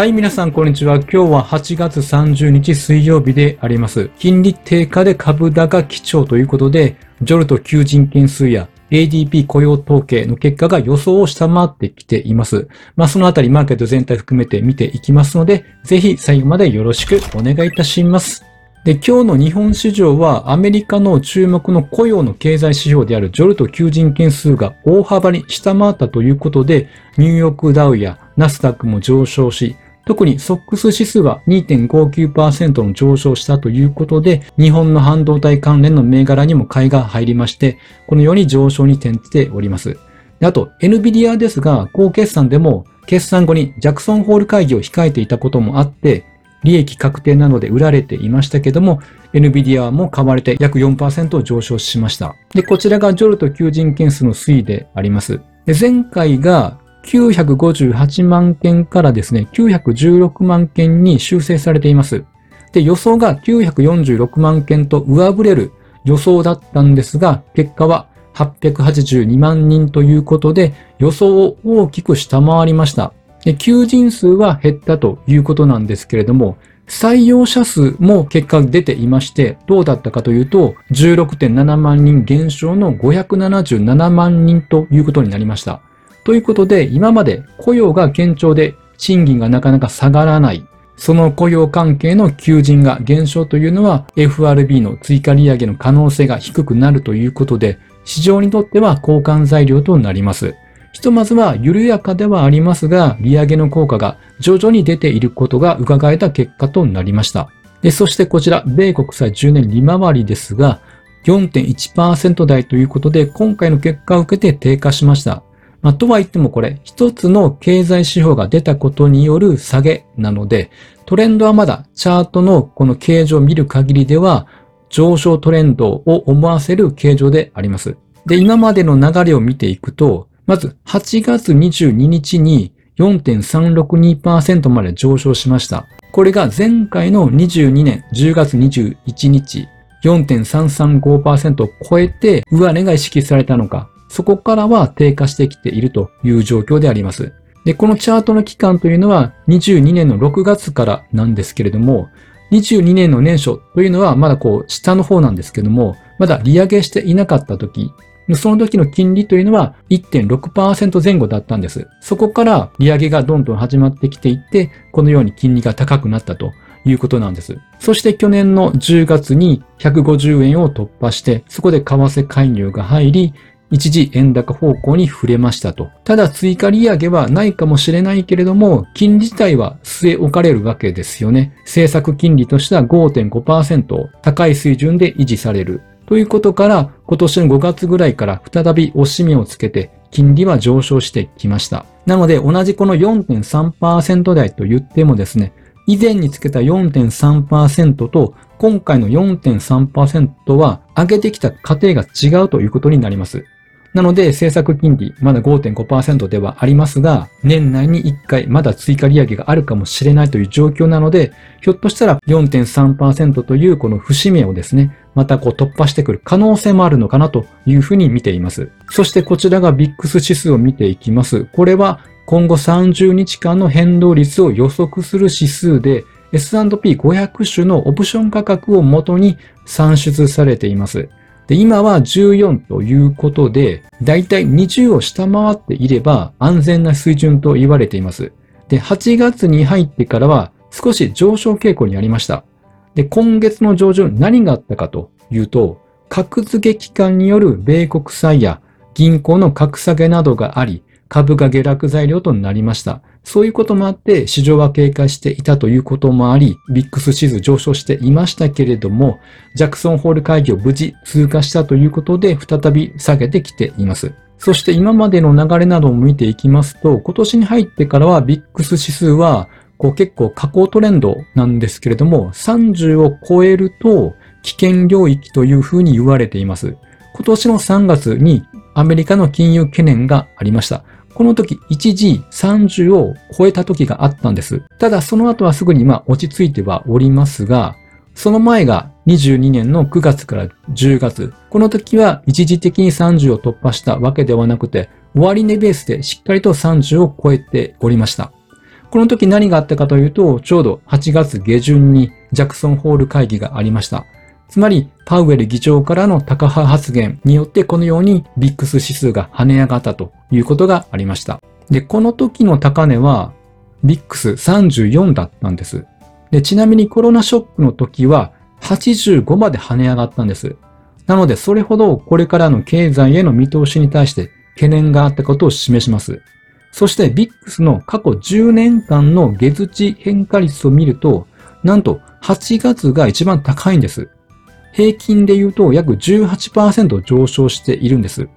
はい、皆さん、こんにちは。今日は8月30日水曜日であります。金利低下で株高基調ということで、ジョルト求人件数や ADP 雇用統計の結果が予想を下回ってきています。まあ、そのあたりマーケット全体含めて見ていきますので、ぜひ最後までよろしくお願いいたします。で、今日の日本市場はアメリカの注目の雇用の経済指標であるジョルト求人件数が大幅に下回ったということで、ニューヨークダウやナスダックも上昇し、特にソックス指数は2.59%の上昇したということで、日本の半導体関連の銘柄にも買いが入りまして、このように上昇に転じております。あと、NVIDIA ですが、高決算でも決算後にジャクソンホール会議を控えていたこともあって、利益確定なので売られていましたけども、NVIDIA も買われて約4%上昇しました。で、こちらがジョルト求人件数の推移であります。で前回が958万件からですね、916万件に修正されています。で、予想が946万件と上振れる予想だったんですが、結果は882万人ということで、予想を大きく下回りました。で求人数は減ったということなんですけれども、採用者数も結果出ていまして、どうだったかというと、16.7万人減少の577万人ということになりました。ということで、今まで雇用が堅調で賃金がなかなか下がらない。その雇用関係の求人が減少というのは FRB の追加利上げの可能性が低くなるということで、市場にとっては交換材料となります。ひとまずは緩やかではありますが、利上げの効果が徐々に出ていることが伺えた結果となりました。でそしてこちら、米国債10年利回りですが、4.1%台ということで、今回の結果を受けて低下しました。まあ、とは言ってもこれ、一つの経済指標が出たことによる下げなので、トレンドはまだチャートのこの形状を見る限りでは、上昇トレンドを思わせる形状であります。で、今までの流れを見ていくと、まず8月22日に4.362%まで上昇しました。これが前回の22年10月21日4.335%を超えて上値が意識されたのか、そこからは低下してきているという状況であります。で、このチャートの期間というのは22年の6月からなんですけれども、22年の年初というのはまだこう下の方なんですけども、まだ利上げしていなかった時、その時の金利というのは1.6%前後だったんです。そこから利上げがどんどん始まってきていって、このように金利が高くなったということなんです。そして去年の10月に150円を突破して、そこで為替介入が入り、一時円高方向に触れましたと。ただ追加利上げはないかもしれないけれども、金利自体は据え置かれるわけですよね。政策金利としては5.5%高い水準で維持される。ということから、今年の5月ぐらいから再び押し目をつけて、金利は上昇してきました。なので、同じこの4.3%台と言ってもですね、以前につけた4.3%と今回の4.3%は上げてきた過程が違うということになります。なので、政策金利、まだ5.5%ではありますが、年内に1回まだ追加利上げがあるかもしれないという状況なので、ひょっとしたら4.3%というこの節目をですね、またこう突破してくる可能性もあるのかなというふうに見ています。そしてこちらがビックス指数を見ていきます。これは今後30日間の変動率を予測する指数で、S&P500 種のオプション価格をもとに算出されています。で、今は14ということで、だいたい20を下回っていれば安全な水準と言われています。で、8月に入ってからは少し上昇傾向にありました。で、今月の上旬何があったかというと、格付け機関による米国債や銀行の格下げなどがあり、株が下落材料となりました。そういうこともあって、市場は警戒していたということもあり、ビックス指数上昇していましたけれども、ジャクソンホール会議を無事通過したということで、再び下げてきています。そして今までの流れなどを見ていきますと、今年に入ってからはビックス指数は、こう結構下降トレンドなんですけれども、30を超えると危険領域というふうに言われています。今年の3月にアメリカの金融懸念がありました。この時、一時30を超えた時があったんです。ただその後はすぐにま落ち着いてはおりますが、その前が22年の9月から10月。この時は一時的に30を突破したわけではなくて、終値ベースでしっかりと30を超えておりました。この時何があったかというと、ちょうど8月下旬にジャクソンホール会議がありました。つまり、パウエル議長からの高派発言によってこのようにビックス指数が跳ね上がったということがありました。で、この時の高値はビックス34だったんです。で、ちなみにコロナショックの時は85まで跳ね上がったんです。なので、それほどこれからの経済への見通しに対して懸念があったことを示します。そしてビックスの過去10年間の月次変化率を見ると、なんと8月が一番高いんです。平均で言うと約18%上昇しているんです。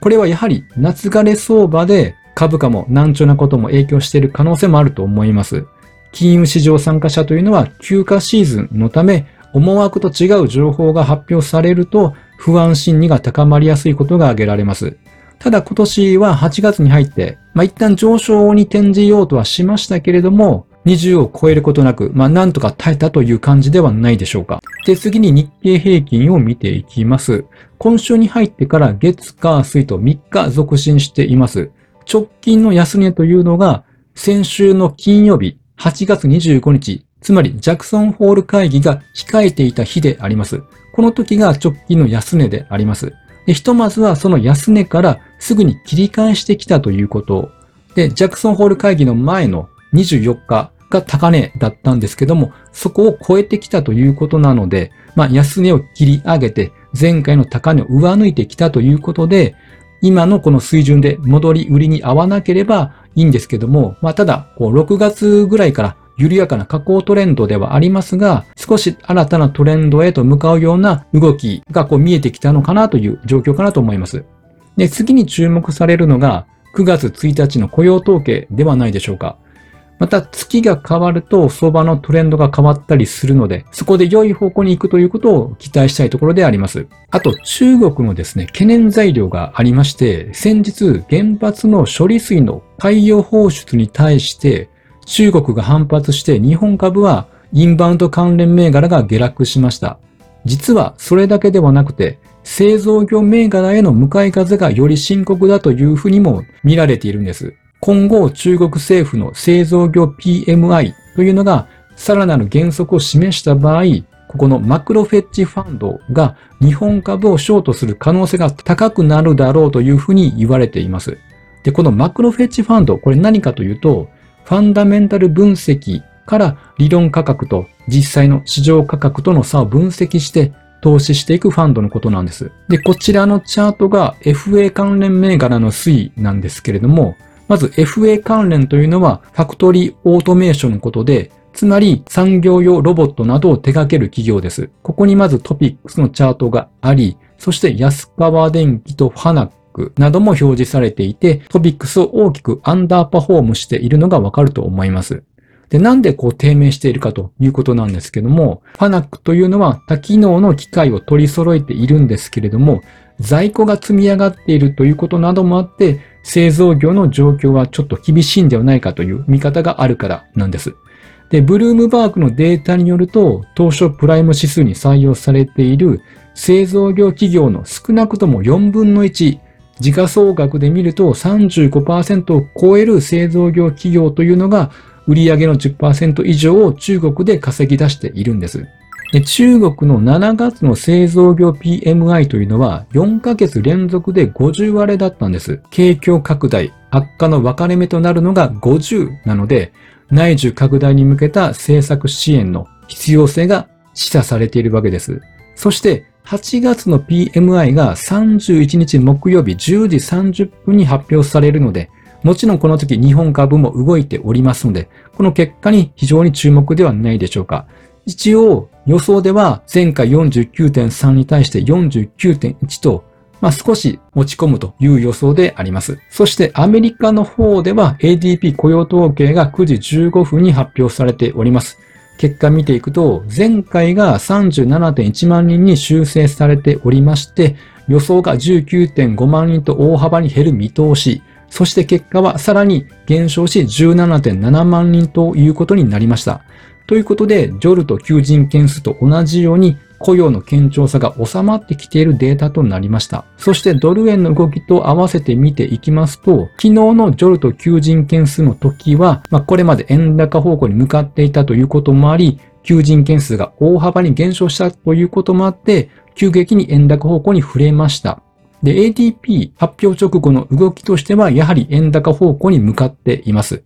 これはやはり夏枯れ相場で株価も難聴なことも影響している可能性もあると思います。金融市場参加者というのは休暇シーズンのため思惑と違う情報が発表されると不安心理が高まりやすいことが挙げられます。ただ今年は8月に入って、まあ、一旦上昇に転じようとはしましたけれども、20を超えることなく、まあ、なんとか耐えたという感じではないでしょうか。で、次に日経平均を見ていきます。今週に入ってから月、火、水と3日続伸しています。直近の安値というのが、先週の金曜日、8月25日、つまりジャクソンホール会議が控えていた日であります。この時が直近の安値であります。でひとまずはその安値からすぐに切り返してきたということ。で、ジャクソンホール会議の前の24日が高値だったんですけども、そこを超えてきたということなので、まあ、安値を切り上げて、前回の高値を上抜いてきたということで、今のこの水準で戻り売りに合わなければいいんですけども、まあ、ただ、6月ぐらいから緩やかな下降トレンドではありますが、少し新たなトレンドへと向かうような動きがこう見えてきたのかなという状況かなと思います。で、次に注目されるのが9月1日の雇用統計ではないでしょうか。また月が変わると相場のトレンドが変わったりするので、そこで良い方向に行くということを期待したいところであります。あと中国のですね、懸念材料がありまして、先日原発の処理水の海洋放出に対して中国が反発して日本株はインバウンド関連銘柄が下落しました。実はそれだけではなくて、製造業銘柄への向かい風がより深刻だというふうにも見られているんです。今後中国政府の製造業 PMI というのがさらなる減速を示した場合、ここのマクロフェッチファンドが日本株をショートする可能性が高くなるだろうというふうに言われています。で、このマクロフェッチファンド、これ何かというと、ファンダメンタル分析から理論価格と実際の市場価格との差を分析して投資していくファンドのことなんです。で、こちらのチャートが FA 関連銘柄の推移なんですけれども、まず FA 関連というのはファクトリーオートメーションのことで、つまり産業用ロボットなどを手掛ける企業です。ここにまずトピックスのチャートがあり、そして安川電機とファナックなども表示されていて、トピックスを大きくアンダーパフォームしているのがわかると思います。で、なんでこう低迷しているかということなんですけども、ファナックというのは多機能の機械を取り揃えているんですけれども、在庫が積み上がっているということなどもあって、製造業の状況はちょっと厳しいんではないかという見方があるからなんです。で、ブルームバーグのデータによると、当初プライム指数に採用されている製造業企業の少なくとも4分の1、時価総額で見ると35%を超える製造業企業というのが売上の10%以上を中国で稼ぎ出しているんです。で中国の7月の製造業 PMI というのは4ヶ月連続で50割れだったんです。景況拡大、悪化の分かれ目となるのが50なので、内需拡大に向けた政策支援の必要性が示唆されているわけです。そして8月の PMI が31日木曜日10時30分に発表されるので、もちろんこの時日本株も動いておりますので、この結果に非常に注目ではないでしょうか。一応予想では前回49.3に対して49.1と、まあ、少し落ち込むという予想であります。そしてアメリカの方では ADP 雇用統計が9時15分に発表されております。結果見ていくと、前回が37.1万人に修正されておりまして、予想が19.5万人と大幅に減る見通し、そして結果はさらに減少し17.7万人ということになりました。ということで、ジョルと求人件数と同じように雇用の堅調さが収まってきているデータとなりました。そしてドル円の動きと合わせて見ていきますと、昨日のジョルト求人件数の時は、まあ、これまで円高方向に向かっていたということもあり、求人件数が大幅に減少したということもあって、急激に円高方向に触れました。で、ADP 発表直後の動きとしては、やはり円高方向に向かっています。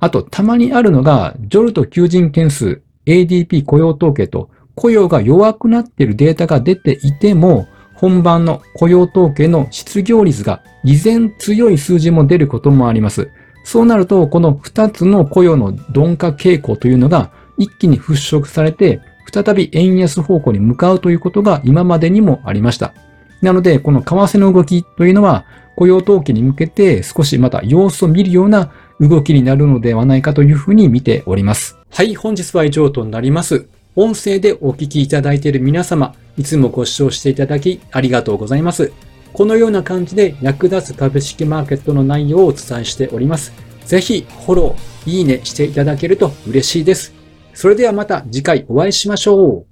あと、たまにあるのが、ジョルト求人件数、ADP 雇用統計と、雇用が弱くなっているデータが出ていても、本番の雇用統計の失業率が依然強い数字も出ることもあります。そうなると、この2つの雇用の鈍化傾向というのが一気に払拭されて、再び円安方向に向かうということが今までにもありました。なので、この為替の動きというのは、雇用統計に向けて少しまた様子を見るような動きになるのではないかというふうに見ております。はい、本日は以上となります。音声でお聞きいただいている皆様、いつもご視聴していただきありがとうございます。このような感じで役立つ株式マーケットの内容をお伝えしております。ぜひフォロー、いいねしていただけると嬉しいです。それではまた次回お会いしましょう。